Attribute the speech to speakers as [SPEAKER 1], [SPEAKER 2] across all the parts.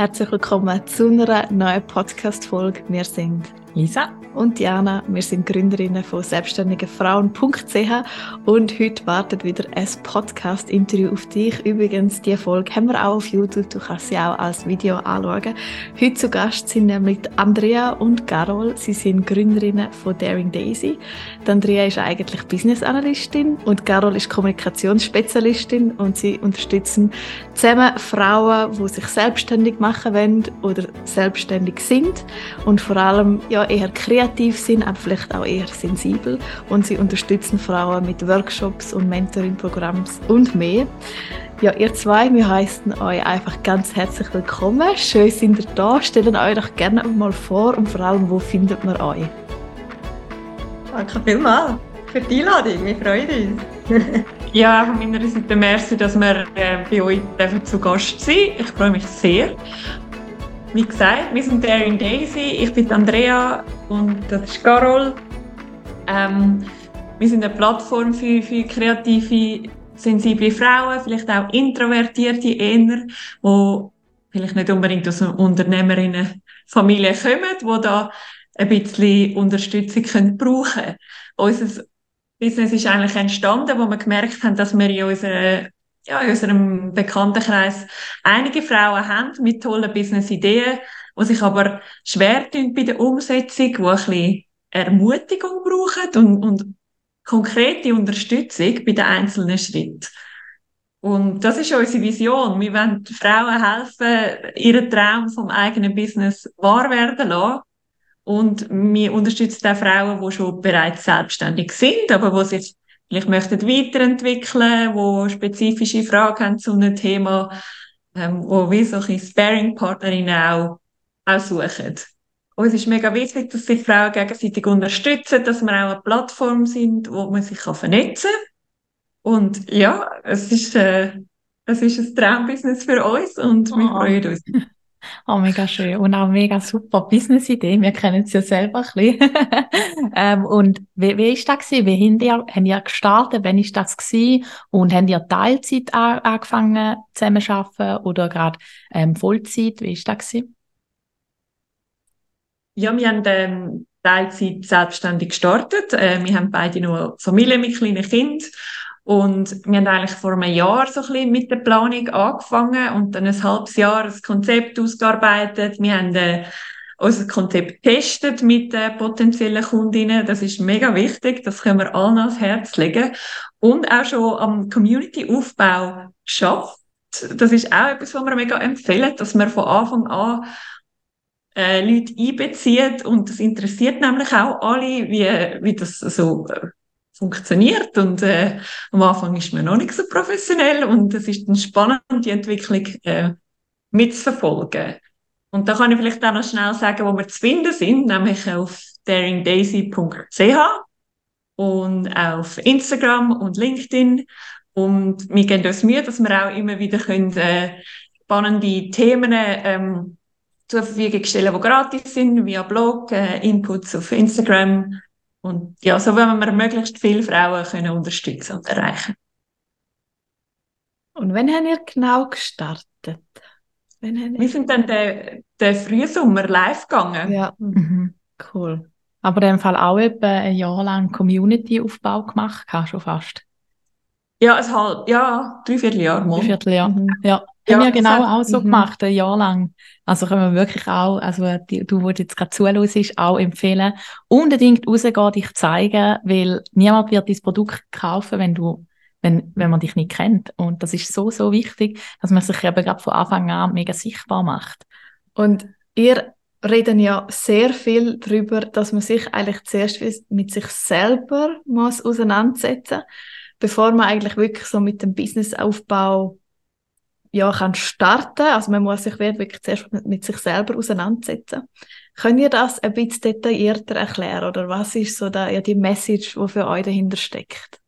[SPEAKER 1] Herzlich willkommen zu einer neuen Podcast-Folge. Wir sind Lisa und Diana. Wir sind Gründerinnen von selbstständigefrauen.ch und heute wartet wieder ein Podcast-Interview auf dich. Übrigens, die Folge haben wir auch auf YouTube. Du kannst sie auch als Video anschauen. Heute zu Gast sind nämlich Andrea und Carol. Sie sind Gründerinnen von Daring Daisy. Die Andrea ist eigentlich Business Analystin und Carol ist Kommunikationsspezialistin und sie unterstützen zusammen Frauen, die sich selbstständig machen wollen oder selbstständig sind und vor allem ja eher kreativ sind, aber vielleicht auch eher sensibel. Und sie unterstützen Frauen mit Workshops und Mentoring-Programmen und mehr. Ja, ihr zwei, wir heißen euch einfach ganz herzlich willkommen. Schön sind ihr da. Stellt euch doch gerne mal vor und vor allem, wo findet man euch?
[SPEAKER 2] Danke vielmals für die Einladung. Wir freuen uns.
[SPEAKER 3] ja, von meiner Seite merci, dass wir äh, bei euch zu Gast sind. Ich freue mich sehr. Wie gesagt, wir sind Daring Daisy. Ich bin Andrea und das ist Carol. Ähm, wir sind eine Plattform für, für kreative, sensible Frauen, vielleicht auch introvertierte eher, die vielleicht nicht unbedingt aus einer Unternehmerinnenfamilie kommen, die da ein bisschen Unterstützung können brauchen können. Unser Business ist eigentlich entstanden, wo wir gemerkt haben, dass wir in unserer ja, in unserem Bekanntenkreis einige Frauen haben mit tollen Business-Ideen, die sich aber schwer tun bei der Umsetzung, die ein bisschen Ermutigung brauchen und, und konkrete Unterstützung bei den einzelnen Schritten. Und das ist unsere Vision. Wir wollen Frauen helfen, ihren Traum vom eigenen Business wahr werden lassen. Und wir unterstützen auch Frauen, die schon bereits selbstständig sind, aber die sich vielleicht möchten weiterentwickeln, wo spezifische Fragen haben zu einem Thema, ähm, wo wir solche Sparing-Partnerinnen auch, auch suchen. Uns ist mega wichtig, dass sich Frauen gegenseitig unterstützen, dass wir auch eine Plattform sind, wo man sich vernetzen kann. Und ja, es ist, äh, es ist ein Traumbusiness für uns und oh. wir freuen uns.
[SPEAKER 1] Oh, mega schön. Und auch mega super Business-Idee. Wir kennen es ja selber ein bisschen. ähm, und wie, ist das? Wie habt ihr, habt ihr gestartet? Wann ist das gewesen? Und habt ihr Teilzeit an, angefangen zusammen zu arbeiten oder gerade ähm, Vollzeit? Wie ist das gewesen?
[SPEAKER 3] Ja, wir haben ähm, Teilzeit selbstständig gestartet. Äh, wir haben beide noch Familie mit kleinen Kindern. Und wir haben eigentlich vor einem Jahr so ein bisschen mit der Planung angefangen und dann ein halbes Jahr das Konzept ausgearbeitet. Wir haben äh, unser Konzept getestet mit äh, potenziellen Kundinnen. Das ist mega wichtig. Das können wir allen ans Herz legen. Und auch schon am Community-Aufbau geschafft. Das ist auch etwas, was wir mega empfehlen, dass man von Anfang an äh, Leute einbezieht und das interessiert nämlich auch alle, wie, wie das so äh, funktioniert und äh, am Anfang ist man noch nicht so professionell und es ist dann spannend, die Entwicklung äh, mitzuverfolgen. Und da kann ich vielleicht auch noch schnell sagen, wo wir zu finden sind, nämlich auf daringdaisy.ch und auf Instagram und LinkedIn. Und wir geben uns Mühe, dass wir auch immer wieder können, äh, spannende Themen ähm, zur Verfügung stellen, die gratis sind, via Blog, äh, Inputs auf Instagram und ja, so wollen wir möglichst viele Frauen können unterstützen und erreichen.
[SPEAKER 1] Und wann haben ihr genau gestartet?
[SPEAKER 3] Wir sind dann den, den Frühsommer live gegangen.
[SPEAKER 1] Ja, mhm. cool. Aber in dem Fall auch etwa ein Jahr lang Community-Aufbau gemacht, schon fast.
[SPEAKER 3] Ja, ein halb, ja, dreiviertel Jahr.
[SPEAKER 1] Dreiviertel Jahr, mhm. ja. Ja, haben wir genau auch so mhm. gemacht, ein Jahr lang. Also können wir wirklich auch, also die, du, wo jetzt gerade zuhörst, auch empfehlen, unbedingt rausgehen, dich zeigen, weil niemand wird dein Produkt kaufen, wenn du, wenn, wenn man dich nicht kennt. Und das ist so, so wichtig, dass man sich eben gerade von Anfang an mega sichtbar macht. Und ihr reden ja sehr viel darüber, dass man sich eigentlich zuerst mit sich selber muss auseinandersetzen, bevor man eigentlich wirklich so mit dem Businessaufbau ja, kann starten. Also man muss sich wirklich zuerst mit, mit sich selber auseinandersetzen. Könnt ihr das ein bisschen detaillierter erklären oder was ist so da, ja, die Message, die für euch dahinter steckt?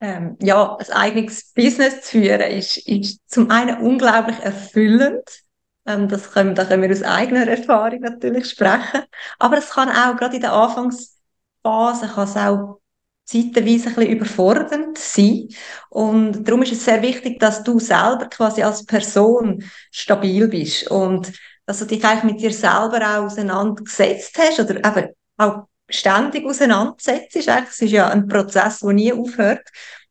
[SPEAKER 2] Ähm, ja, ein eigenes Business zu führen ist, ist zum einen unglaublich erfüllend. Ähm, das können, da können wir aus eigener Erfahrung natürlich sprechen. Aber es kann auch gerade in der Anfangsphase kann es auch zeitweise ein bisschen überfordernd sein. Und darum ist es sehr wichtig, dass du selber quasi als Person stabil bist und dass du dich eigentlich mit dir selber auch auseinandergesetzt hast oder eben auch ständig auseinandersetzt. Es ist ja ein Prozess, der nie aufhört.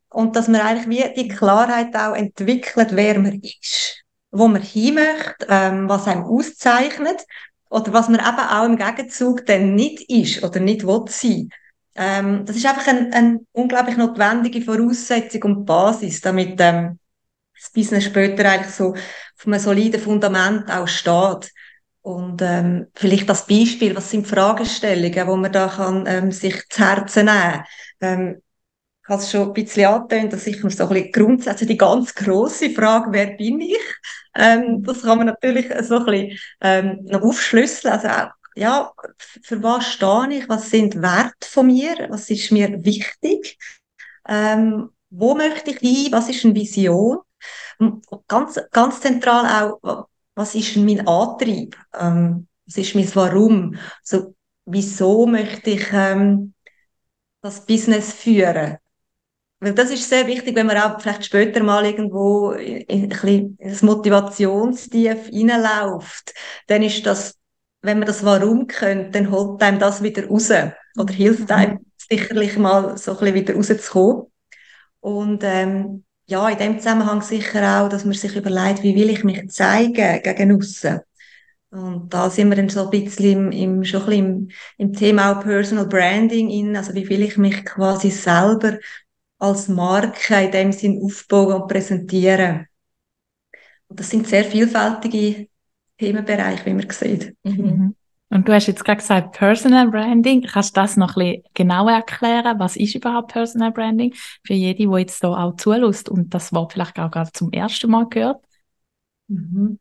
[SPEAKER 2] Und dass man eigentlich wie die Klarheit auch entwickelt, wer man ist, wo man hin möchte, ähm, was einem auszeichnet oder was man eben auch im Gegenzug dann nicht ist oder nicht will sein. Ähm, das ist einfach eine ein unglaublich notwendige Voraussetzung und Basis, damit ähm, das Business später eigentlich so auf einem soliden Fundament auch steht. Und ähm, vielleicht das Beispiel, was sind Fragestellungen, wo man da kann, ähm, sich zu Herzen nehmen ähm, ich habe es schon ein bisschen angetönt, dass ich mir so ein bisschen grundsätzlich die ganz grosse Frage, wer bin ich? Ähm, das kann man natürlich so ein bisschen ähm, noch aufschlüsseln. Also auch, ja, für was stehe ich? Was sind Werte von mir? Was ist mir wichtig? Ähm, wo möchte ich hin? Was ist eine Vision? Ganz, ganz zentral auch, was ist mein Antrieb? Ähm, was ist mein Warum? Also, wieso möchte ich ähm, das Business führen? Weil das ist sehr wichtig, wenn man auch vielleicht später mal irgendwo in, in ein bisschen ins Motivationstief reinläuft, dann ist das, wenn man das Warum kennt, dann holt einem das wieder raus oder hilft mhm. einem sicherlich mal so ein bisschen wieder rauszukommen. Und ähm, ja, in dem Zusammenhang sicher auch, dass man sich überlegt, wie will ich mich zeigen gegen aussen. Und da sind wir dann so ein bisschen im, im, schon ein bisschen im, im Thema auch Personal Branding in, also wie will ich mich quasi selber als Marke in dem Sinn aufbauen und präsentieren. Und das sind sehr vielfältige Themenbereiche, wie man sieht.
[SPEAKER 1] Mhm. Und du hast jetzt gerade gesagt Personal Branding. Kannst du das noch ein bisschen genauer erklären? Was ist überhaupt Personal Branding? Für jede, die jetzt hier auch zulässt und das Wort vielleicht auch gerade zum ersten Mal gehört.
[SPEAKER 2] Mhm.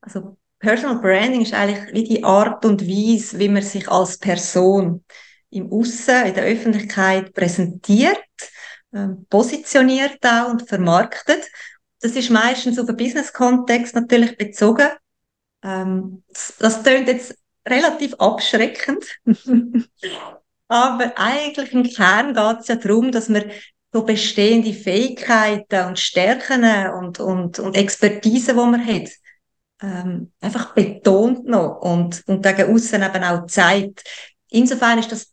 [SPEAKER 2] Also Personal Branding ist eigentlich wie die Art und Weise, wie man sich als Person im Aussen, in der Öffentlichkeit präsentiert ähm, positioniert auch und vermarktet. Das ist meistens auf den Business-Kontext natürlich bezogen. Ähm, das tönt jetzt relativ abschreckend. Aber eigentlich im Kern geht es ja darum, dass man so bestehende Fähigkeiten und Stärken und, und, und Expertise, die man hat, ähm, einfach betont noch und, und gegen außen eben auch zeigt. Insofern ist das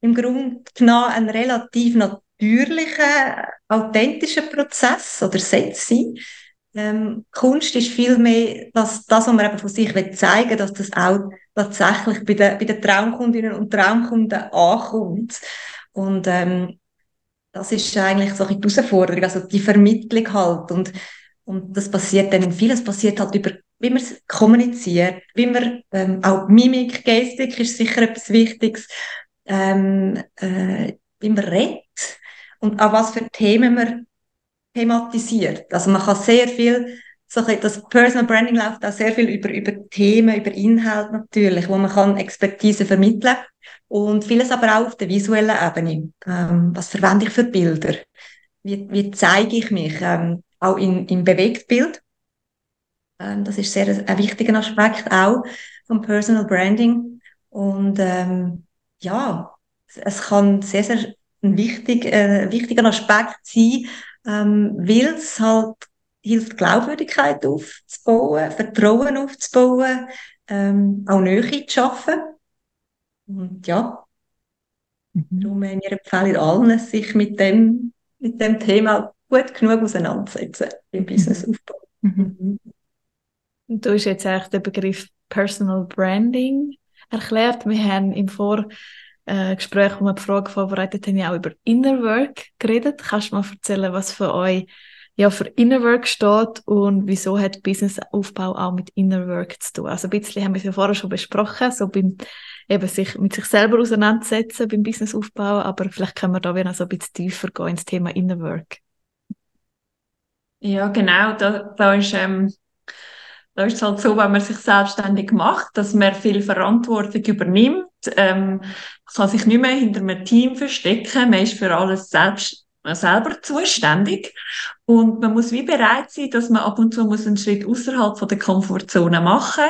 [SPEAKER 2] im Grunde genommen ein relativ natürlichen, authentischen Prozess oder Setz sein. Ähm, Kunst ist vielmehr das, das, was man eben von sich will zeigen dass das auch tatsächlich bei den, bei den Traumkundinnen und Traumkunden ankommt. Und ähm, das ist eigentlich so die Herausforderung, also die Vermittlung halt. Und, und das passiert dann in vieles passiert halt über, wie man kommuniziert, wie man ähm, auch Mimik, Gestik ist sicher etwas Wichtiges, ähm, äh, wie man redet und auch was für Themen man thematisiert. Also man kann sehr viel, so das Personal Branding läuft auch sehr viel über, über Themen, über Inhalt natürlich, wo man kann Expertise vermitteln und vieles aber auch auf der visuellen Ebene. Ähm, was verwende ich für Bilder? Wie, wie zeige ich mich? Ähm, auch in, im Bewegtbild. Ähm, das ist sehr ein wichtiger Aspekt auch vom Personal Branding. Und ähm, ja, es kann sehr, sehr ein wichtig, äh, wichtiger Aspekt sein, ähm, weil es halt hilft, Glaubwürdigkeit aufzubauen, Vertrauen aufzubauen, ähm, auch Nähe zu schaffen. Und ja, mhm. darum wir empfehlen allen, sich mit dem, mit dem Thema gut genug auseinandersetzen im mhm. Businessaufbau. Mhm.
[SPEAKER 1] mhm. Du hast jetzt eigentlich den Begriff Personal Branding erklärt. Wir haben im Vor äh, Gespräch, wo wir die Frage vorbereitet haben, ja auch über Inner Work geredet. Kannst du mal erzählen, was für euch ja für Inner Work steht und wieso hat Businessaufbau auch mit Inner Work zu tun? Also ein bisschen haben wir es ja vorher schon besprochen, so beim eben sich mit sich selber auseinandersetzen beim Businessaufbau, aber vielleicht können wir da wieder so ein bisschen tiefer gehen ins Thema Inner Work.
[SPEAKER 3] Ja, genau, da, da ist ähm, da ist es halt so, wenn man sich selbstständig macht, dass man viel Verantwortung übernimmt. Ähm, kann sich nicht mehr hinter einem Team verstecken. Man ist für alles selbst, selber zuständig. Und man muss wie bereit sein, dass man ab und zu muss einen Schritt außerhalb von der Komfortzone machen.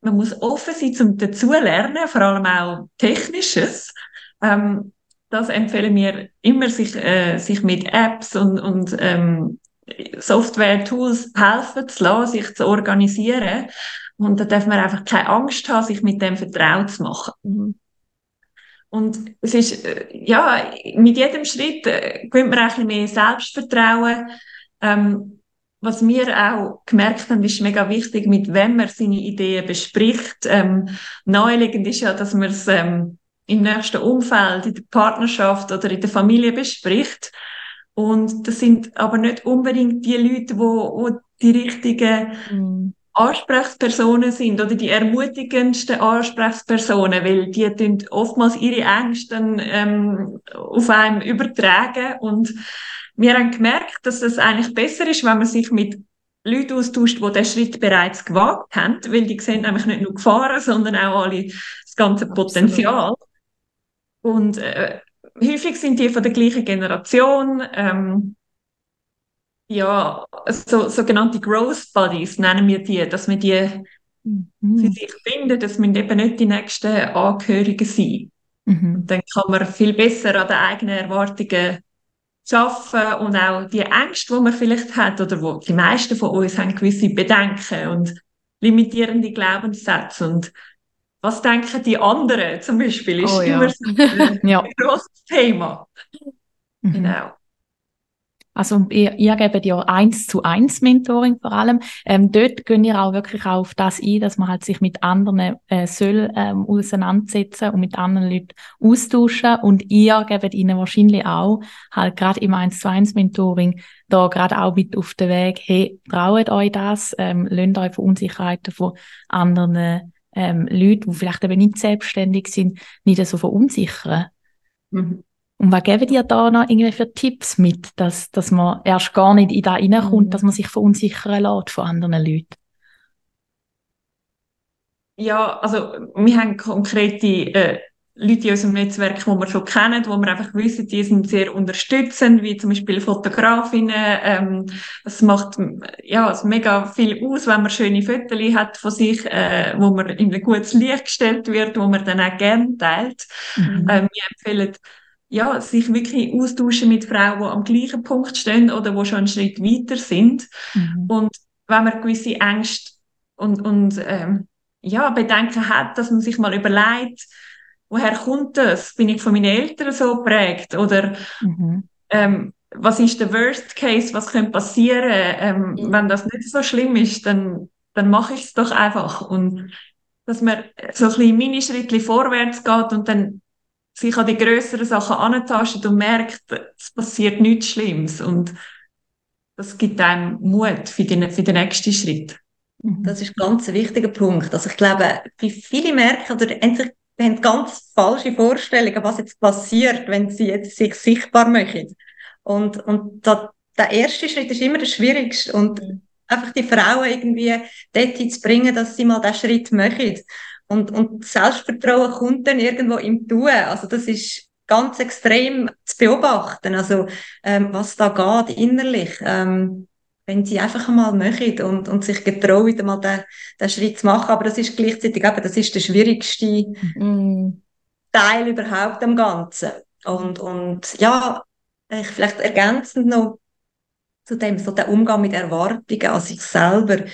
[SPEAKER 3] Man muss offen sein zum dazulernen, vor allem auch Technisches. Ähm, das empfehlen wir immer, sich, äh, sich mit Apps und, und ähm, Software-Tools helfen zu lassen, sich zu organisieren. Und da darf man einfach keine Angst haben, sich mit dem vertraut zu machen. Und es ist, äh, ja, mit jedem Schritt äh, gewinnt man ein bisschen mehr Selbstvertrauen. Ähm, was wir auch gemerkt haben, ist mega wichtig, mit wem man seine Ideen bespricht. Ähm, naheliegend ist ja, dass man es ähm, im nächsten Umfeld, in der Partnerschaft oder in der Familie bespricht. Und das sind aber nicht unbedingt die Leute, wo, wo die richtigen mm. Ansprechpersonen sind oder die ermutigendsten Ansprechpersonen, weil die tun oftmals ihre Ängste ähm, auf einem übertragen und wir haben gemerkt, dass es eigentlich besser ist, wenn man sich mit Leuten austauscht, die diesen Schritt bereits gewagt haben, weil die sehen nämlich nicht nur Gefahren, sondern auch alle das ganze Potenzial. Absolut. Und äh, häufig sind die von der gleichen Generation. Ähm, ja, so, sogenannte Growth Buddies nennen wir die, dass wir die mhm. für sich finden, dass wir eben nicht die nächsten Angehörigen sind. Mhm. Und dann kann man viel besser an den eigenen Erwartungen arbeiten und auch die Ängste, die man vielleicht hat, oder wo die meisten von uns haben gewisse Bedenken und limitierende Glaubenssätze und was denken die anderen zum Beispiel, ist oh, ja. immer so ein ja. grosses Thema.
[SPEAKER 4] Mhm. Genau. Also ihr, ihr gebt ja eins zu eins Mentoring vor allem. Ähm, dort gehen ihr auch wirklich auf das ein, dass man halt sich mit anderen äh, soll ähm, auseinandersetzen und mit anderen Leuten austauschen. Und ihr gebt ihnen wahrscheinlich auch halt gerade im eins zu eins Mentoring da gerade auch mit auf den Weg, hey, traut euch das, ähm, lasst euch von Unsicherheiten von anderen ähm, Leute, die vielleicht eben nicht selbstständig sind, nicht so verunsichern. Mhm. Und was geben dir da noch irgendwie für Tipps mit, dass, dass man erst gar nicht in da reinkommt, mhm. dass man sich verunsichern lässt von anderen Leuten?
[SPEAKER 3] Ja, also wir haben konkrete äh, Leute in unserem Netzwerk, die wir schon kennen, wo wir einfach wissen, die sind sehr unterstützend, wie zum Beispiel Fotografinnen. Ähm, es macht ja es mega viel aus, wenn man schöne Fotos hat von sich, äh, wo man in ein gutes Licht gestellt wird, wo man dann auch gerne teilt. Mhm. Ähm, wir empfehlen ja, sich wirklich austauschen mit Frauen, die am gleichen Punkt stehen oder die schon einen Schritt weiter sind. Mhm. Und wenn man gewisse Ängste und, und ähm, ja, Bedenken hat, dass man sich mal überlegt, woher kommt das? Bin ich von meinen Eltern so geprägt? Oder mhm. ähm, was ist der Worst Case? Was könnte passieren? Ähm, mhm. Wenn das nicht so schlimm ist, dann, dann mache ich es doch einfach. Und dass man so ein bisschen Minischritte vorwärts geht und dann sich an die größeren Sachen antastet und merkt, es passiert nichts Schlimmes. Und das gibt einem Mut für den, für den nächsten Schritt.
[SPEAKER 2] Mhm. Das ist ganz ein wichtiger Punkt. Also ich glaube, wie viele merken oder endlich haben ganz falsche Vorstellungen, was jetzt passiert, wenn sie jetzt sich sichtbar machen. Und, und da, der erste Schritt ist immer der schwierigste. Und einfach die Frauen irgendwie dorthin zu bringen, dass sie mal diesen Schritt machen. Und, und Selbstvertrauen kommt dann irgendwo im Tun. Also das ist ganz extrem zu beobachten. Also ähm, was da geht innerlich. Ähm, wenn sie einfach einmal machen und, und sich getrauen, einmal den, den Schritt zu machen. Aber das ist gleichzeitig eben, das ist der schwierigste mm. Teil überhaupt am Ganzen. Und, und ja, ich vielleicht ergänzend noch zu dem, so der Umgang mit Erwartungen an sich selber.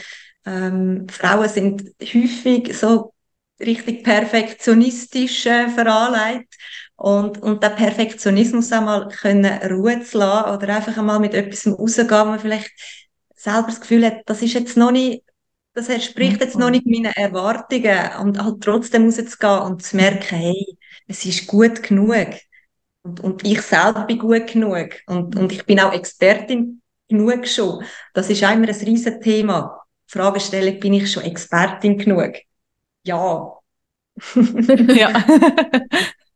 [SPEAKER 2] Ähm, Frauen sind häufig so richtig perfektionistisch äh, veranlegt. Und, und der Perfektionismus einmal können Ruhe zu lassen oder einfach einmal mit etwas rausgehen, wo man vielleicht selber das Gefühl hat, das ist jetzt noch nicht, das entspricht jetzt noch nicht meinen Erwartungen und halt trotzdem rauszugehen und zu merken, hey, es ist gut genug. Und, und ich selber bin gut genug. Und, und ich bin auch Expertin genug schon. Das ist immer ein riesen Thema. Fragestellung, bin ich schon Expertin genug? ja.
[SPEAKER 4] ja.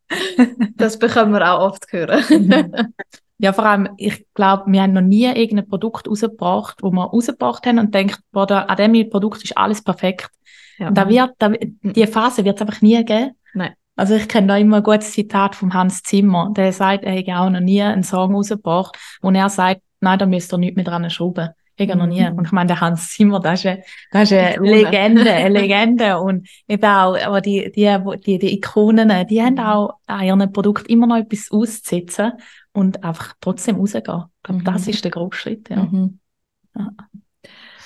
[SPEAKER 4] das bekommen wir auch oft hören. Mhm. ja, vor allem, ich glaube, wir haben noch nie irgendein Produkt rausgebracht, wo wir rausgebracht haben und denkt, boah, da, an dem Produkt ist alles perfekt. Ja. Da wird, da, die Phase wird es einfach nie geben. Nein. Also ich kenne da immer ein gutes Zitat von Hans Zimmer. Der sagt, er hätte auch noch nie einen Song rausgebracht, wo er sagt, nein, da müsst ihr nicht mehr dran schrauben. Ich noch nie. Und ich meine, der Hans Zimmer, das ist eine, das ist eine Legende, eine Legende. Und eben auch, aber die, die, die, die Ikonen, die haben auch an ihren Produkten immer noch etwas auszusetzen und einfach trotzdem rausgehen. Ich glaube, das mhm. ist der grobe Schritt, ja. Mhm.
[SPEAKER 1] ja.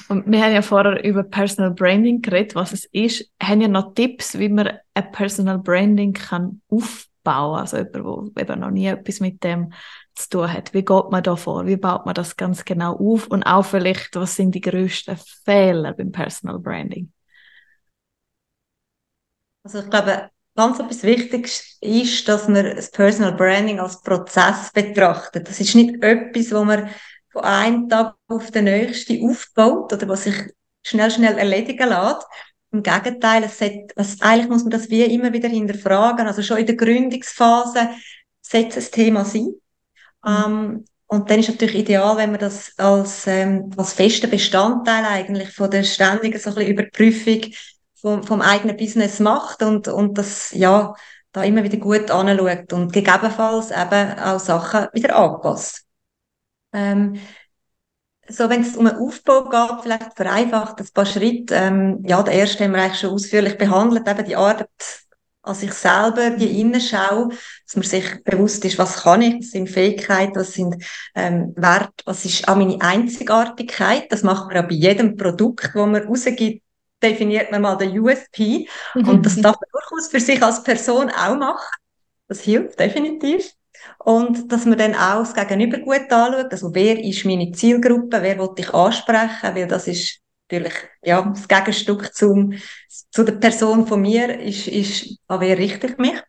[SPEAKER 1] Und wir haben ja vorher über Personal Branding geredet, was es ist. Haben ja noch Tipps, wie man ein Personal Branding kann aufbauen? Also jemand, der eben noch nie etwas mit dem zu tun hat. Wie geht man da vor? Wie baut man das ganz genau auf? Und auch vielleicht, was sind die größten Fehler beim Personal Branding?
[SPEAKER 2] Also ich glaube, ganz etwas Wichtiges ist, dass man das Personal Branding als Prozess betrachtet. Das ist nicht etwas, wo man von einem Tag auf den nächsten aufbaut oder was sich schnell, schnell erledigen lässt. Im Gegenteil, es hat, also eigentlich muss man das wie immer wieder hinterfragen. Also schon in der Gründungsphase setzt das Thema sein. Mhm. Ähm, und dann ist natürlich ideal, wenn man das als, ähm, als festen Bestandteil eigentlich von der ständigen so ein bisschen Überprüfung vom, vom eigenen Business macht und, und das, ja, da immer wieder gut anschaut und gegebenenfalls eben auch Sachen wieder anpasst. Ähm, so, wenn es um einen Aufbau geht, vielleicht vereinfacht ein paar Schritte. Ähm, ja, der erste haben wir eigentlich schon ausführlich behandelt, eben die Arbeit an sich selber, die Innenschau, dass man sich bewusst ist, was kann ich, was sind Fähigkeiten, was sind ähm, Werte, was ist auch meine Einzigartigkeit. Das macht man ja bei jedem Produkt, das man rausgibt, definiert man mal den USP. Mhm. Und das darf man durchaus für sich als Person auch machen. Das hilft definitiv. Und dass man dann auch das Gegenüber gut anschaut. Also, wer ist meine Zielgruppe? Wer will ich ansprechen? Weil das ist natürlich, ja, das Gegenstück zum, zu der Person von mir ist, ist, an wer richte ich mich?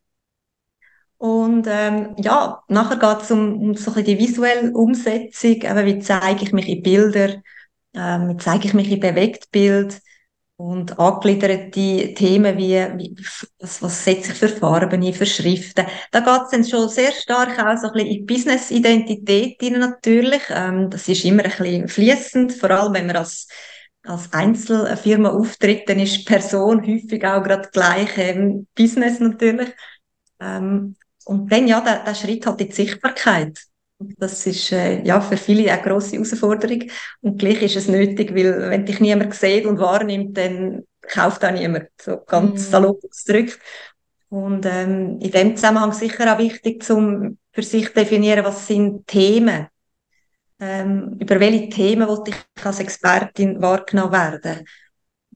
[SPEAKER 2] Und ähm, ja, nachher geht es um, um so ein die visuelle Umsetzung, eben, wie zeige ich mich in Bilder, ähm, wie zeige ich mich in Bewegtbild, und angegliederte Themen wie, wie was, was setze ich für Farben ein, für Schriften. Da geht es dann schon sehr stark auch so ein bisschen in Business-Identität natürlich. Ähm, das ist immer ein bisschen fließend, vor allem wenn man als, als Einzelfirma auftritt, dann ist Person häufig auch gerade gleich ähm, Business natürlich. Ähm, und dann ja, der, der Schritt hat die Sichtbarkeit. Das ist äh, ja für viele eine grosse Herausforderung. Und gleich ist es nötig, weil wenn dich niemand sieht und wahrnimmt, dann kauft auch niemand. So ganz mm. salopp ausgedrückt. Und ähm, in dem Zusammenhang sicher auch wichtig, um für sich zu definieren, was sind Themen. Ähm, über welche Themen wollte ich als Expertin wahrgenommen werden.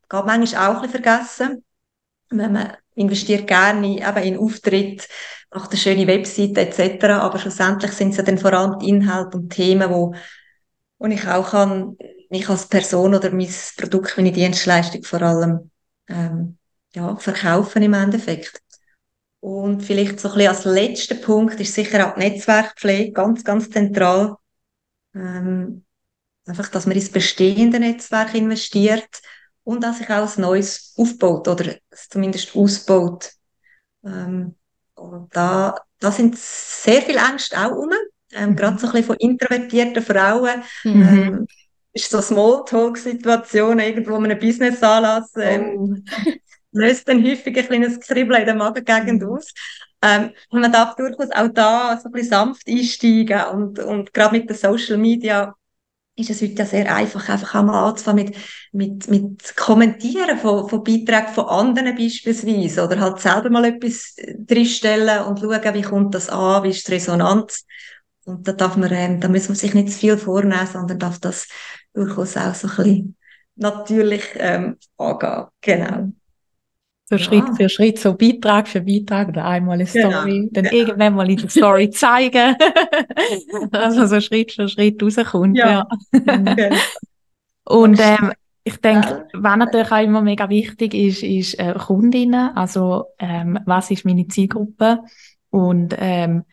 [SPEAKER 2] Geht manchmal auch ein bisschen vergessen. Wenn man investiert gerne eben in Auftritt, macht eine schöne Webseite etc. Aber schlussendlich sind es ja dann vor allem die Inhalte und Themen, wo, wo ich auch kann, mich als Person oder mein Produkt, meine Dienstleistung vor allem ähm, ja, verkaufen im Endeffekt. Und vielleicht so ein bisschen als letzter Punkt ist sicher auch die Netzwerkpflege ganz, ganz zentral. Ähm, einfach, dass man ins bestehende Netzwerk investiert und dass sich auch ein neues aufbaut oder zumindest ausbaut. Ähm, und da, da sind sehr viele Ängste auch rum. Ähm, mhm. Gerade so ein bisschen von introvertierten Frauen. Mhm. Ähm, ist so Smalltalk-Situationen, irgendwo einem Business-Anlass, ähm, oh. löst dann häufig ein kleines Kribbeln in der Magengegend mhm. aus. Ähm, und man darf durchaus auch da so ein bisschen sanft einsteigen und, und gerade mit den Social Media ist es heute ja sehr einfach, einfach einmal anzufangen mit, mit, mit Kommentieren von, von Beiträgen von anderen beispielsweise oder halt selber mal etwas drinstellen und schauen, wie kommt das an, wie ist die Resonanz. Und da darf man, ähm, da muss man sich nicht zu viel vornehmen, sondern darf das durchaus auch so ein bisschen natürlich ähm, angehen. Genau.
[SPEAKER 4] So Schritt ja. für Schritt, so Beitrag für Beitrag oder einmal eine genau. Story, dann genau. irgendwann mal in der Story zeigen. also so Schritt für Schritt rauskommt. Ja. ja. Genau. Und ähm, ich denke, was natürlich auch immer mega wichtig ist, ist äh, Kundinnen. Also ähm, was ist meine Zielgruppe? Und ähm,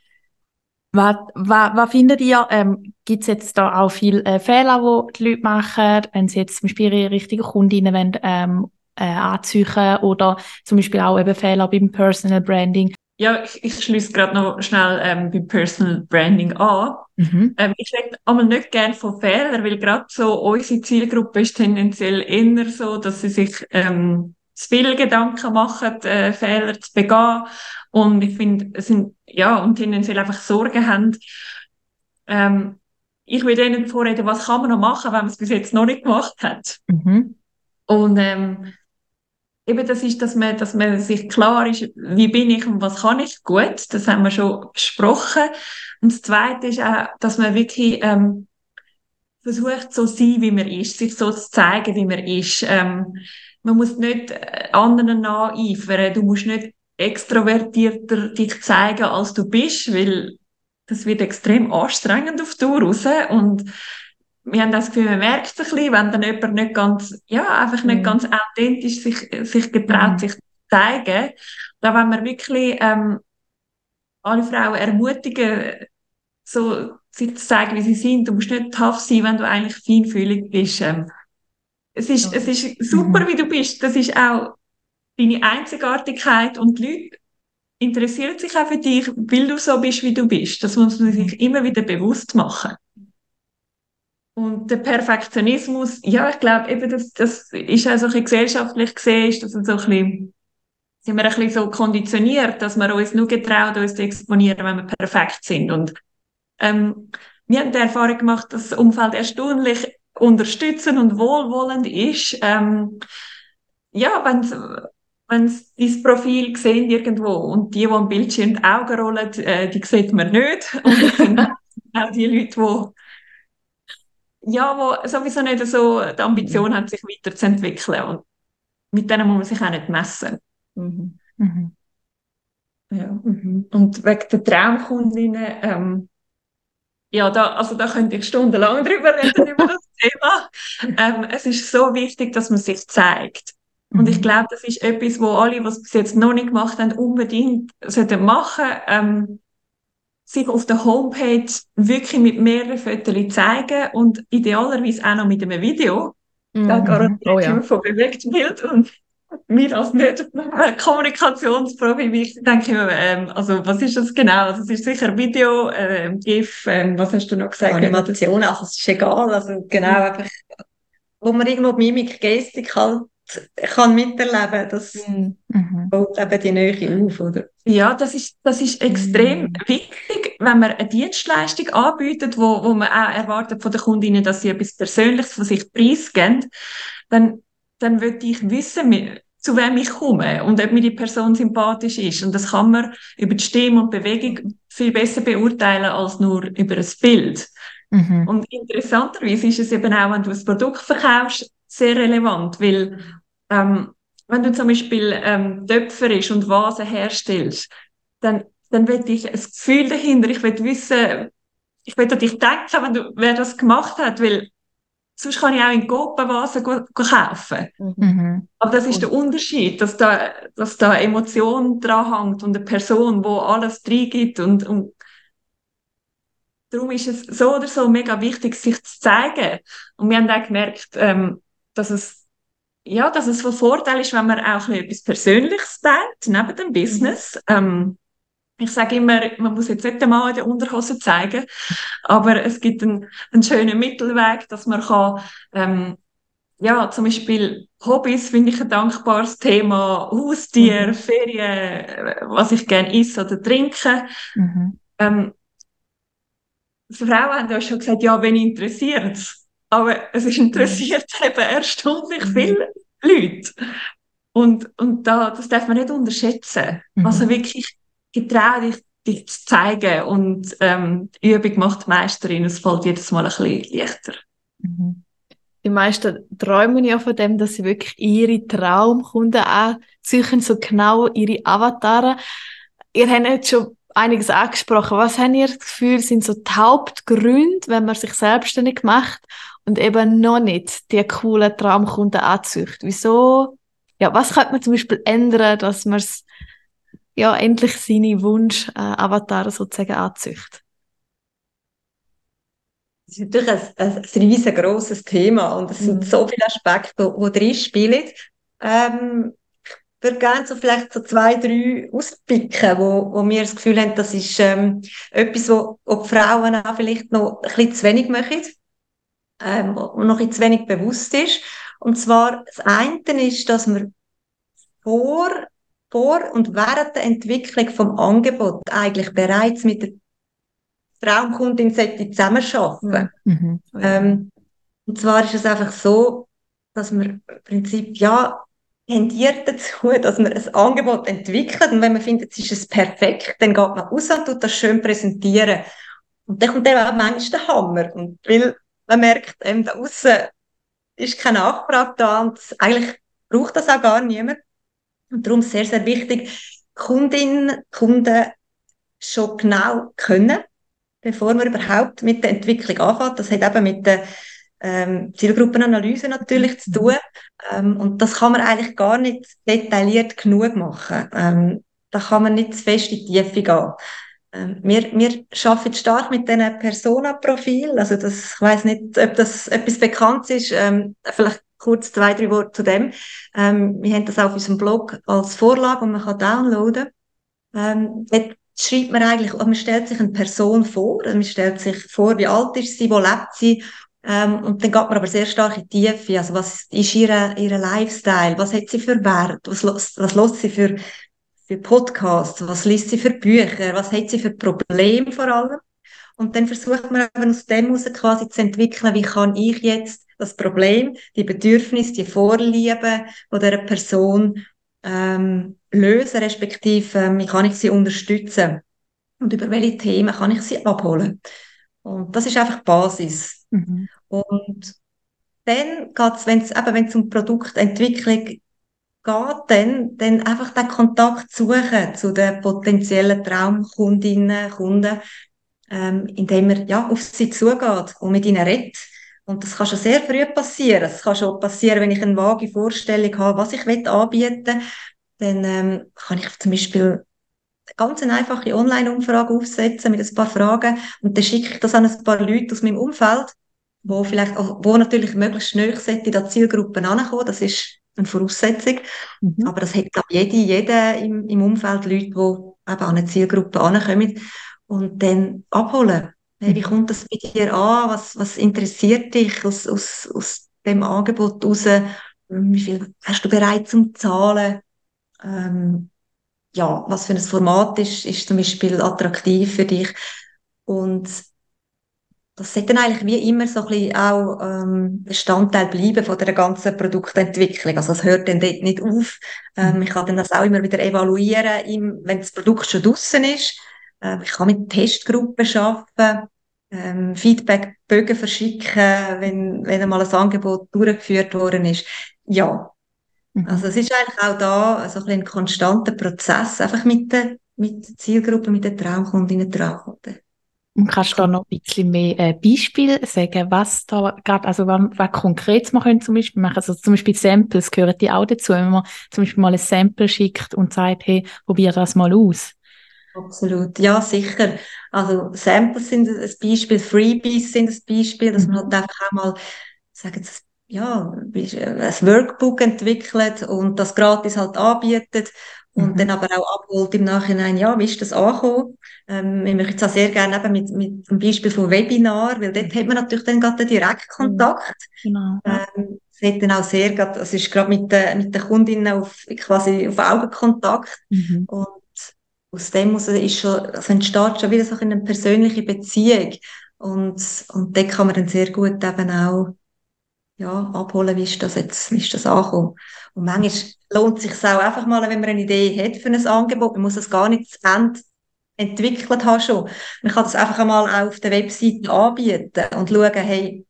[SPEAKER 4] was, was, was findet ihr? Ähm, Gibt es jetzt da auch viele äh, Fehler, die die Leute machen, wenn sie jetzt zum Beispiel ihre richtigen Kundinnen wollen, ähm, äh, anziehen oder zum Beispiel auch eben Fehler beim Personal Branding.
[SPEAKER 3] Ja, ich, ich schließe gerade noch schnell ähm, beim Personal Branding an. Mhm. Ähm, ich rede einmal nicht gerne von Fehlern, weil gerade so unsere Zielgruppe ist tendenziell eher so, dass sie sich ähm, zu viele Gedanken machen, äh, Fehler zu begehen. Und ich finde, es sind, ja, und tendenziell einfach Sorgen haben. Ähm, ich will ihnen vorreden, was kann man noch machen, wenn man es bis jetzt noch nicht gemacht hat. Mhm. Und ähm, eben das ist, dass man, dass man sich klar ist, wie bin ich und was kann ich gut. Das haben wir schon besprochen. Und das Zweite ist auch, dass man wirklich ähm, versucht, so sein, wie man ist, sich so zu zeigen, wie man ist. Ähm, man muss nicht äh, anderen nacheifern. Du musst nicht extrovertierter dich zeigen, als du bist, weil das wird extrem anstrengend auf Tour raus. Und wir haben das Gefühl, man merkt es ein bisschen, wenn dann jemand nicht ganz, ja, einfach nicht mhm. ganz authentisch sich, sich getraut, mhm. sich zu zeigen. Da wollen wir wirklich ähm, alle Frauen ermutigen, so sich zu zeigen, wie sie sind. Du musst nicht tough sein, wenn du eigentlich feinfühlig bist. Ähm, es ist, es ist super, mhm. wie du bist. Das ist auch deine Einzigartigkeit und die Leute interessieren sich auch für dich, weil du so bist, wie du bist. Das muss man sich immer wieder bewusst machen. Und der Perfektionismus, ja, ich glaube, eben, das, das ist auch so ein gesellschaftlich gesehen, ist das so ein bisschen, sind wir ein bisschen so konditioniert, dass wir uns nur getrauen, uns zu exponieren, wenn wir perfekt sind. Und, ähm, wir haben die Erfahrung gemacht, dass das Umfeld erstaunlich unterstützend und wohlwollend ist. Ähm, ja, wenn wenn dein Profil sehen irgendwo und die, die am Bildschirm die Augen rollen, äh, die sieht man nicht. Und auch die Leute, die ja, wo sowieso nicht so die Ambition mhm. haben, sich weiterzuentwickeln. Und mit denen muss man sich auch nicht messen. Mhm. Mhm. Ja. Mhm. Und wegen der Traumkundinnen, ähm, ja, da, also da könnte ich stundenlang drüber reden, über das Thema. Ähm, es ist so wichtig, dass man sich zeigt. Und ich mhm. glaube, das ist etwas, wo alle, was bis jetzt noch nicht gemacht haben, unbedingt sollten machen. Ähm, sich auf der Homepage wirklich mit mehreren Fotos zeigen und idealerweise auch noch mit einem Video. Mhm. Da garantiert oh, ja. von Bewegtbild und mir als nicht Kommunikationsprofi, ich denke immer, ähm, also was ist das genau? Also es ist sicher Video, ähm, GIF, ähm, was hast du noch gesagt?
[SPEAKER 2] Animation, also es ist egal, also genau mhm. einfach, wo man irgendwo Mimik, Gestik halt kann miterleben, das mhm. baut eben die Nähe auf, oder?
[SPEAKER 3] Ja, das ist, das ist extrem mhm. wichtig, wenn man eine Dienstleistung anbietet, wo, wo man auch erwartet von den Kundinnen, dass sie etwas Persönliches von sich preisgeben, dann, dann würde ich wissen, zu wem ich komme und ob mir die Person sympathisch ist. Und das kann man über die Stimme und Bewegung viel besser beurteilen als nur über ein Bild. Mhm. Und interessanterweise ist es eben auch, wenn du ein Produkt verkaufst, sehr relevant, weil ähm, wenn du zum Beispiel ähm, Töpferisch und Vasen herstellst, dann, dann will ich ein Gefühl dahinter, ich will wissen, ich will an dich denken, wenn du, wer das gemacht hat, weil sonst kann ich auch in Copa Vasen kaufen. Mhm. Aber das ist der Unterschied, dass da, dass da Emotion dran hängt und eine Person, wo alles drin gibt und, und darum ist es so oder so mega wichtig, sich zu zeigen. Und wir haben auch gemerkt, ähm, dass es ja, dass es von Vorteil ist, wenn man auch etwas Persönliches teilt, neben dem Business. Mhm. Ähm, ich sage immer, man muss jetzt nicht einmal in der Unterhose zeigen, aber es gibt einen, einen schönen Mittelweg, dass man kann, ähm, ja, zum Beispiel Hobbys finde ich ein dankbares Thema, Haustier, mhm. Ferien, was ich gerne esse oder trinke. Mhm. Ähm, Frauen haben ja schon gesagt, ja, wen interessiert es? Aber es ist interessiert mhm. eben erstaunlich mhm. viele Leute. Und, und da, das darf man nicht unterschätzen. Mhm. Also wirklich getraut dich, dich zu zeigen und ähm, die Übung macht die Meisterin. Es fällt jedes Mal ein bisschen leichter.
[SPEAKER 1] Mhm. Die meisten träumen ja von dem, dass sie wirklich ihre Traumkunden auch suchen, so genau ihre Avatare. Ihr habt jetzt schon einiges angesprochen. Was haben ihr das Gefühl, sind so die Hauptgründe, wenn man sich selbstständig macht und eben noch nicht die coolen Traumkunden anzücht. Wieso? Ja, was könnte man zum Beispiel ändern, dass man ja endlich seine Wunsch-Avatar sozusagen anzücht?
[SPEAKER 2] Das ist natürlich ein, ein, ein riesengroßes Thema und es sind mhm. so viele Aspekte, die drin spielen. Ähm, ich würde gerne so vielleicht so zwei, drei auspicken, wo, wo wir das Gefühl haben, das ist ähm, etwas, wo, wo die Frauen auch vielleicht noch ein bisschen zu wenig machen ähm, noch zu wenig bewusst ist. Und zwar, das eine ist, dass man vor, vor und während der Entwicklung vom Angebot eigentlich bereits mit der Traumkundin zusammenarbeiten mhm. ähm, Und zwar ist es einfach so, dass wir im Prinzip, ja, tendiert dazu, dass man ein Angebot entwickelt und wenn man findet, es ist es perfekt, dann geht man raus und tut das schön präsentieren. Und dann kommt eben auch manchmal der Hammer. Und weil man merkt, ähm, da außen ist keine Nachfrage da und eigentlich braucht das auch gar niemand. Und darum sehr, sehr wichtig, Kundinnen, Kunden schon genau können, bevor man überhaupt mit der Entwicklung anfängt. Das hat eben mit der ähm, Zielgruppenanalyse natürlich zu tun. Ähm, und das kann man eigentlich gar nicht detailliert genug machen. Ähm, da kann man nicht zu fest in die Tiefe gehen. Ähm, wir, wir arbeiten stark mit diesen Persona-Profil. Also das, ich weiß nicht, ob das etwas bekannt ist. Ähm, vielleicht kurz zwei, drei Worte zu dem. Ähm, wir haben das auf unserem Blog als Vorlage und man kann downloaden. Ähm, dort schreibt man eigentlich, man stellt sich eine Person vor, also man stellt sich vor, wie alt ist sie, wo lebt sie, ähm, und dann geht man aber sehr stark in die Tiefe. Also was ist ihre, ihre Lifestyle? Was hat sie für Wert? Was, was lässt sie für, für Podcasts? Was liest sie für Bücher? Was hat sie für Probleme vor allem? Und dann versucht man eben aus dem heraus quasi zu entwickeln, wie kann ich jetzt das Problem, die Bedürfnisse, die Vorlieben von dieser Person ähm, lösen, respektive ähm, wie kann ich sie unterstützen und über welche Themen kann ich sie abholen. Und das ist einfach die Basis. Mhm. Und dann geht es, wenn es eben wenn es um Produktentwicklung geht, dann, dann einfach den Kontakt suchen zu den potenziellen Traumkundinnen, Kunden, ähm, indem man ja auf sie zugeht und mit ihnen redet. Und das kann schon sehr früh passieren. Es kann schon passieren, wenn ich eine vage Vorstellung habe, was ich anbieten will, dann ähm, kann ich zum Beispiel eine ganz einfache Online-Umfrage aufsetzen mit ein paar Fragen und dann schicke ich das an ein paar Leute aus meinem Umfeld, wo vielleicht, wo natürlich möglichst schnell in die Zielgruppen ankommen. Das ist eine Voraussetzung. Mhm. Aber das hat, glaube ich, jede, jeder im, im Umfeld Leute, die eben an eine Zielgruppe ankommen und dann abholen. Hey, wie mhm. kommt das bei dir an? Was, was interessiert dich aus, aus, aus dem Angebot raus? Wie viel hast du bereit zum Zahlen? Ähm, ja, was für ein Format ist, ist zum Beispiel attraktiv für dich? Und das sollte dann eigentlich wie immer so ein bisschen auch ähm, Bestandteil bleiben von der ganzen Produktentwicklung. Also es hört dann dort nicht auf. Ähm, mhm. ich kann dann das auch immer wieder evaluieren, wenn das Produkt schon draußen ist. Ähm, ich kann mit Testgruppen arbeiten ähm, Feedbackbögen verschicken, wenn, wenn einmal ein Angebot durchgeführt worden ist. Ja. Mhm. Also es ist eigentlich auch da so ein, ein konstanter Prozess, einfach mit der, mit der Zielgruppe, mit den Traumkundinnen und Traumkunden.
[SPEAKER 4] Und kannst du da noch ein bisschen mehr äh, Beispiele sagen, was da gerade, also was, was konkret man können zum Beispiel machen, also zum Beispiel Samples gehören die auch dazu, wenn man zum Beispiel mal ein Sample schickt und sagt, hey, probier das mal aus.
[SPEAKER 2] Absolut, ja, sicher. Also Samples sind ein Beispiel, Freebies sind ein Beispiel, dass man halt mhm. einfach auch mal, sagen Sie, ja, ein Workbook entwickelt und das gratis halt anbietet und mhm. dann aber auch abholt im Nachhinein, ja, wie ist das angekommen? Ähm, ich möchte jetzt auch sehr gerne eben mit, mit dem Beispiel von Webinar, weil dort hat man natürlich dann gerade den Direktkontakt. Genau. Ähm, es hat dann auch sehr, grad, es ist gerade mit den, mit den Kundinnen auf, quasi auf Augenkontakt mhm. und aus dem muss ist schon, also entsteht schon wieder so eine persönliche Beziehung. Und, und da kann man dann sehr gut eben auch, ja, abholen, wie ist das jetzt, wie ist das angekommen. Und manchmal lohnt es sich auch einfach mal, wenn man eine Idee hat für ein Angebot, man muss es gar nicht zu Ende entwickelt haben schon. Man kann das einfach einmal auf der Webseite anbieten und schauen, hey,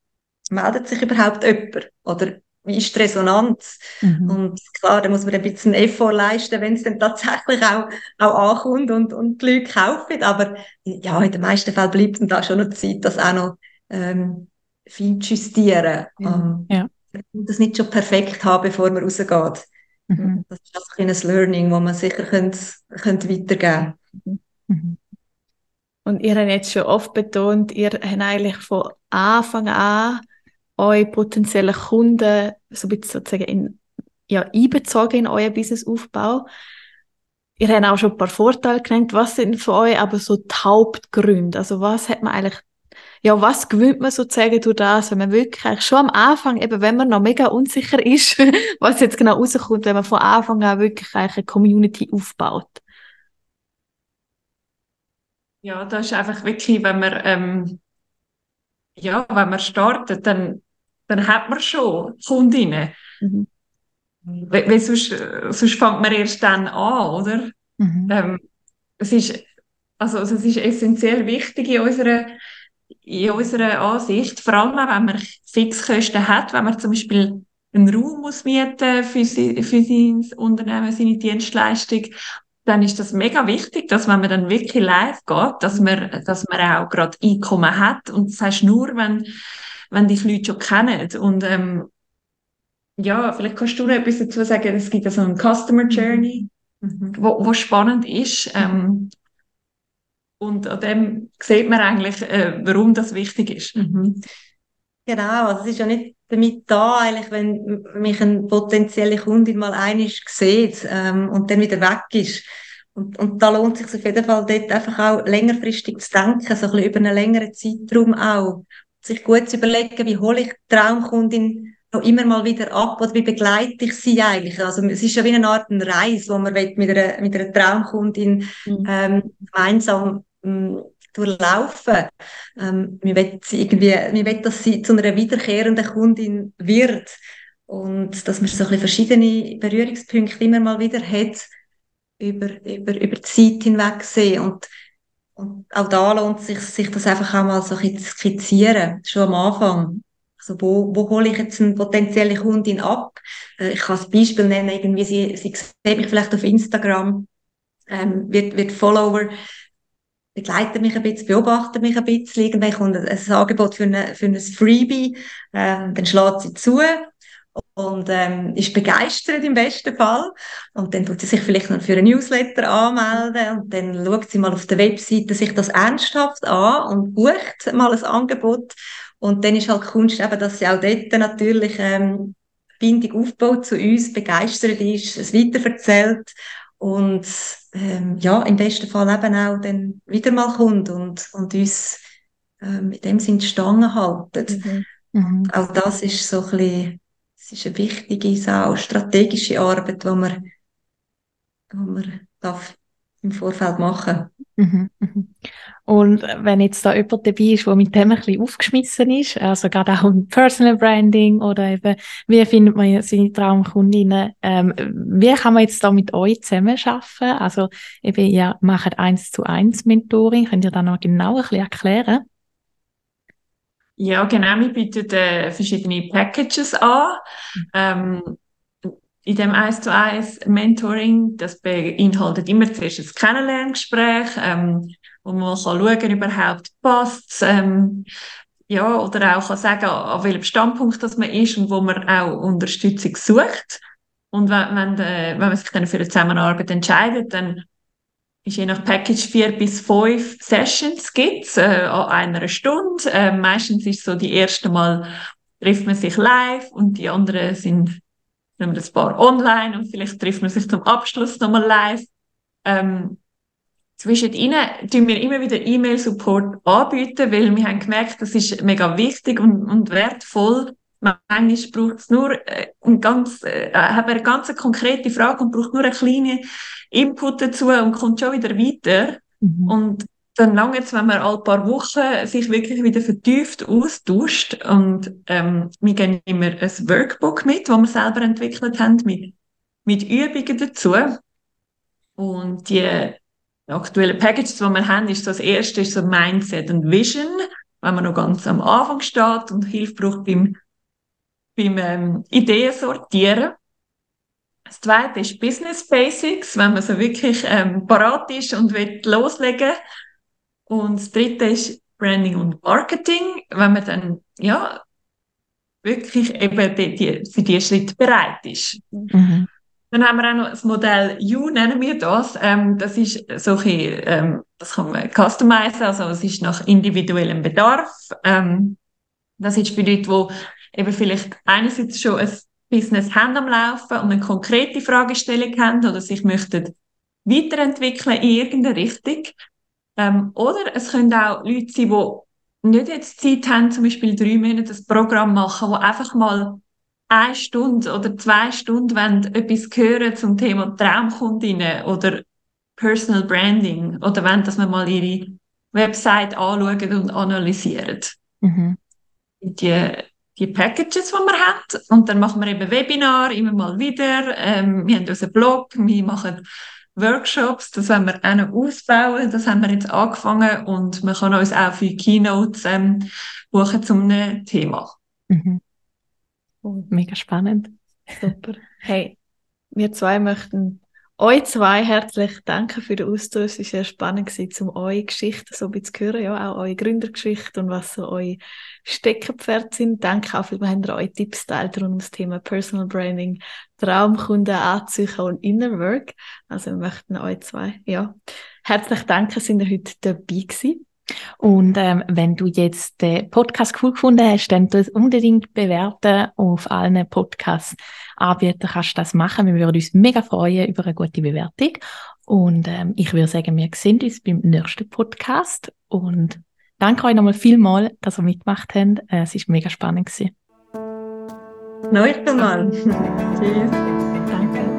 [SPEAKER 2] meldet sich überhaupt jemand? Oder wie ist die Resonanz? Mhm. Und klar, da muss man ein bisschen Effort leisten, wenn es dann tatsächlich auch, auch ankommt und, und die Leute kaufen. Aber ja, in den meisten Fällen bleibt dann da schon noch Zeit, das auch noch ähm, fein zu justieren. Mhm. Ähm, ja. Das nicht schon perfekt haben, bevor man rausgeht. Mhm. Das ist also ein kleines Learning, das man sicher könnte, könnte weitergeben könnte. Mhm.
[SPEAKER 1] Und ihr habt jetzt schon oft betont, ihr habt eigentlich von Anfang an eure potenziellen Kunden so ein bisschen sozusagen in, ja, einbezogen in euren Businessaufbau. Ihr habt auch schon ein paar Vorteile genannt. Was sind für euch aber so die Hauptgründe? Also was hat man eigentlich, ja, was gewöhnt man sozusagen durch das, wenn man wirklich schon am Anfang, eben wenn man noch mega unsicher ist, was jetzt genau rauskommt, wenn man von Anfang an wirklich eine Community aufbaut?
[SPEAKER 3] Ja, das ist einfach wirklich, wenn man, ähm, ja, wenn man startet, dann, dann hat man schon Kundinnen. Mhm. Weil, sonst, sonst fängt man erst dann an, oder? Mhm. Ähm, es ist, also, es ist essentiell wichtig in unserer, in unserer Ansicht, vor allem wenn man Fixkosten hat, wenn man zum Beispiel einen Raum muss mieten für, sie, für sein Unternehmen, seine Dienstleistung, dann ist das mega wichtig, dass wenn man dann wirklich live geht, dass man, dass man auch gerade Einkommen hat. Und das heißt nur, wenn, wenn die Leute schon kennen. Und ähm, ja, vielleicht kannst du noch etwas dazu sagen. Es gibt ja so eine Customer Journey, mhm. wo, wo spannend ist. Ähm, und an dem sieht man eigentlich, äh, warum das wichtig ist. Mhm.
[SPEAKER 2] Genau, also es ist ja nicht damit da, eigentlich, wenn mich eine potenzielle Kundin mal einig sieht ähm, und dann wieder weg ist. Und, und da lohnt es sich auf jeden Fall dort einfach auch längerfristig zu denken, so ein bisschen über einen längeren Zeitraum auch. Sich gut zu überlegen, wie hole ich die Traumkundin noch immer mal wieder ab oder wie begleite ich sie eigentlich? Also es ist ja wie eine Art Reise, wo man mit einer, mit einer Traumkundin mhm. ähm, gemeinsam durchlaufen. Ähm, wir wollen sie irgendwie, wir wollen, dass sie zu einer wiederkehrenden Kundin wird und dass man so ein bisschen verschiedene Berührungspunkte immer mal wieder hat über, über, über die Zeit hinweg sehen und und auch da lohnt sich, sich das einfach auch mal so ein zu skizzieren, schon am Anfang. Also wo, wo hole ich jetzt eine potenzielle Kundin ab? Äh, ich kann das Beispiel nennen, irgendwie sie, sie sieht mich vielleicht auf Instagram, ähm, wird, wird Follower, begleitet mich ein bisschen, beobachtet mich ein bisschen, irgendwann kommt ein, Angebot für, eine, für ein Freebie, ähm, dann schlägt sie zu und ähm, ist begeistert im besten Fall. Und dann tut sie sich vielleicht noch für ein Newsletter anmelden und dann schaut sie mal auf der Webseite sich das ernsthaft an und bucht mal ein Angebot. Und dann ist halt Kunst eben, dass sie auch dort natürlich ähm, Bindung aufbaut zu uns, begeistert ist, es weiterverzählt und ähm, ja, im besten Fall eben auch dann wieder mal kommt und, und uns ähm, in dem Sinne Stangen haltet. Mhm. Mhm. Auch das ist so ein bisschen, es ist eine wichtige, auch strategische Arbeit, die man, die man darf im Vorfeld machen.
[SPEAKER 4] Mhm, mhm. Und wenn jetzt da jemand dabei ist, der mit dem ein bisschen aufgeschmissen ist, also gerade auch im Personal Branding oder eben, wie findet man seine Traumkundinnen, ähm, wie kann man jetzt da mit euch zusammen arbeiten? Also eben, ihr macht eins zu eins Mentoring, könnt ihr da noch genau ein bisschen erklären?
[SPEAKER 3] Ja, genau, wir bieten äh, verschiedene Packages an. Mhm. Ähm, in dem 1 zu 1 Mentoring, das beinhaltet immer zuerst ein Kennenlerngespräch, ähm, wo man kann schauen überhaupt passt ähm, ja, oder auch kann sagen, an welchem Standpunkt das man ist und wo man auch Unterstützung sucht. Und wenn, wenn, wenn man sich dann für eine Zusammenarbeit entscheidet, dann ist je nach Package vier bis fünf Sessions gibt's, äh, an einer Stunde. Äh, meistens ist so die erste Mal trifft man sich live und die anderen sind nehmen wir ein paar online und vielleicht trifft man sich zum Abschluss nochmal live. Ähm, zwischen ihnen tun wir immer wieder E-Mail-Support anbieten, weil wir haben gemerkt, das ist mega wichtig und, und wertvoll. Manchmal braucht es nur äh, ein ganz, äh, haben wir eine ganz konkrete Frage und braucht nur einen kleinen Input dazu und kommt schon wieder weiter. Mhm. Und dann lange jetzt, wenn man alle paar Wochen sich wirklich wieder vertieft austauscht und ähm, wir geben immer ein Workbook mit, das wir selber entwickelt haben, mit, mit Übungen dazu. Und die aktuellen Packages, die wir haben, ist so das erste ist so Mindset und Vision, wenn man noch ganz am Anfang steht und Hilfe braucht beim, beim ähm, Ideen sortieren. Das zweite ist Business Basics, wenn man so wirklich ähm, parat ist und will loslegen und das dritte ist Branding und Marketing, wenn man dann, ja, wirklich eben die, die, für diesen Schritt bereit ist. Mhm. Dann haben wir auch noch das Modell U, nennen wir das. Ähm, das ist solche, ähm, das kann man customizen, also es ist nach individuellem Bedarf. Ähm, das ist für Leute, die eben vielleicht einerseits schon ein Business haben am Laufen und eine konkrete Fragestellung haben oder sich möchten weiterentwickeln in irgendeine Richtung. Ähm, oder es können auch Leute sein, die nicht jetzt Zeit haben, zum Beispiel drei Monate ein Programm machen, wo einfach mal eine Stunde oder zwei Stunden wollen etwas hören zum Thema Traumkundinnen oder Personal Branding oder wenn, dass man mal ihre Website anschauen und analysieren. Mhm. Die, die Packages, die wir haben. Und dann machen wir eben Webinar immer mal wieder. Ähm, wir haben unseren Blog, wir machen Workshops, das wollen wir auch noch ausbauen. Das haben wir jetzt angefangen und man kann uns auch für Keynotes ähm, buchen zum Thema. Mhm.
[SPEAKER 1] Oh, mega spannend. Super. Hey, wir zwei möchten euch zwei herzlich danken für den Austausch. Es war sehr spannend, gewesen, um eure Geschichte so ein bisschen zu hören, ja, auch eure Gründergeschichte und was so eure Steckenpferde sind. Danke auch, wir haben eure Tipps teilt rund um das Thema Personal Branding, Traumkunden anziehen und Inner Work. Also wir möchten euch zwei, ja, herzlich danken, sind ihr heute dabei gewesen.
[SPEAKER 4] Und ähm, wenn du jetzt den Podcast cool gefunden hast, dann tu es unbedingt bewerten auf allen Podcast-Anbietern kannst du das machen. Wir würden uns mega freuen über eine gute Bewertung. Und ähm, ich würde sagen, wir sehen uns beim nächsten Podcast. Und danke euch nochmal vielmal, dass ihr mitgemacht habt. Äh, es war mega spannend.
[SPEAKER 2] Noch einmal. Tschüss. Danke.